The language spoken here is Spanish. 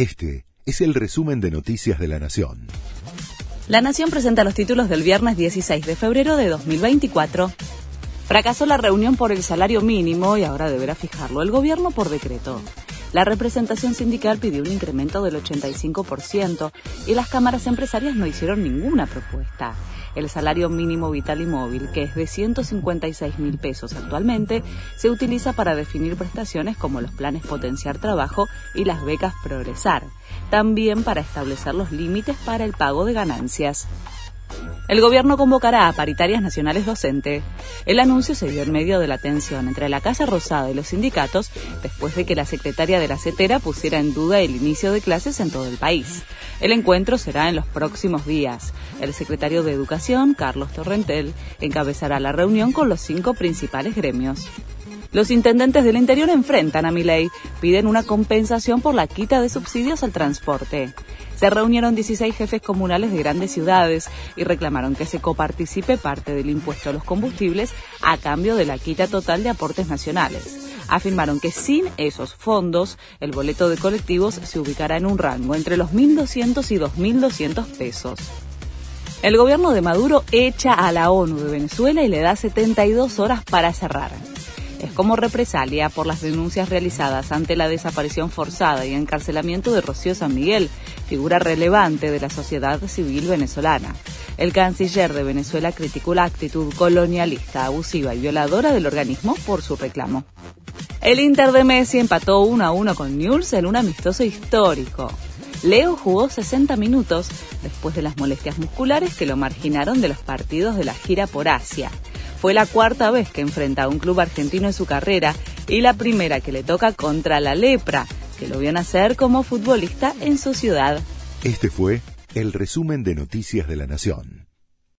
Este es el resumen de Noticias de la Nación. La Nación presenta los títulos del viernes 16 de febrero de 2024. Fracasó la reunión por el salario mínimo y ahora deberá fijarlo el gobierno por decreto. La representación sindical pidió un incremento del 85% y las cámaras empresarias no hicieron ninguna propuesta. El salario mínimo vital y móvil, que es de 156 mil pesos actualmente, se utiliza para definir prestaciones como los planes Potenciar Trabajo y las becas Progresar, también para establecer los límites para el pago de ganancias. El gobierno convocará a paritarias nacionales docente. El anuncio se dio en medio de la tensión entre la Casa Rosada y los sindicatos después de que la secretaria de la CETERA pusiera en duda el inicio de clases en todo el país. El encuentro será en los próximos días. El secretario de Educación, Carlos Torrentel, encabezará la reunión con los cinco principales gremios. Los intendentes del interior enfrentan a Milei, piden una compensación por la quita de subsidios al transporte. Se reunieron 16 jefes comunales de grandes ciudades y reclamaron que se coparticipe parte del impuesto a los combustibles a cambio de la quita total de aportes nacionales. Afirmaron que sin esos fondos, el boleto de colectivos se ubicará en un rango entre los 1.200 y 2.200 pesos. El gobierno de Maduro echa a la ONU de Venezuela y le da 72 horas para cerrar es como represalia por las denuncias realizadas ante la desaparición forzada y encarcelamiento de Rocío San Miguel, figura relevante de la sociedad civil venezolana. El canciller de Venezuela criticó la actitud colonialista, abusiva y violadora del organismo por su reclamo. El Inter de Messi empató 1 a 1 con Newell's en un amistoso histórico. Leo jugó 60 minutos después de las molestias musculares que lo marginaron de los partidos de la gira por Asia. Fue la cuarta vez que enfrenta a un club argentino en su carrera y la primera que le toca contra la lepra, que lo vio nacer como futbolista en su ciudad. Este fue el resumen de Noticias de la Nación.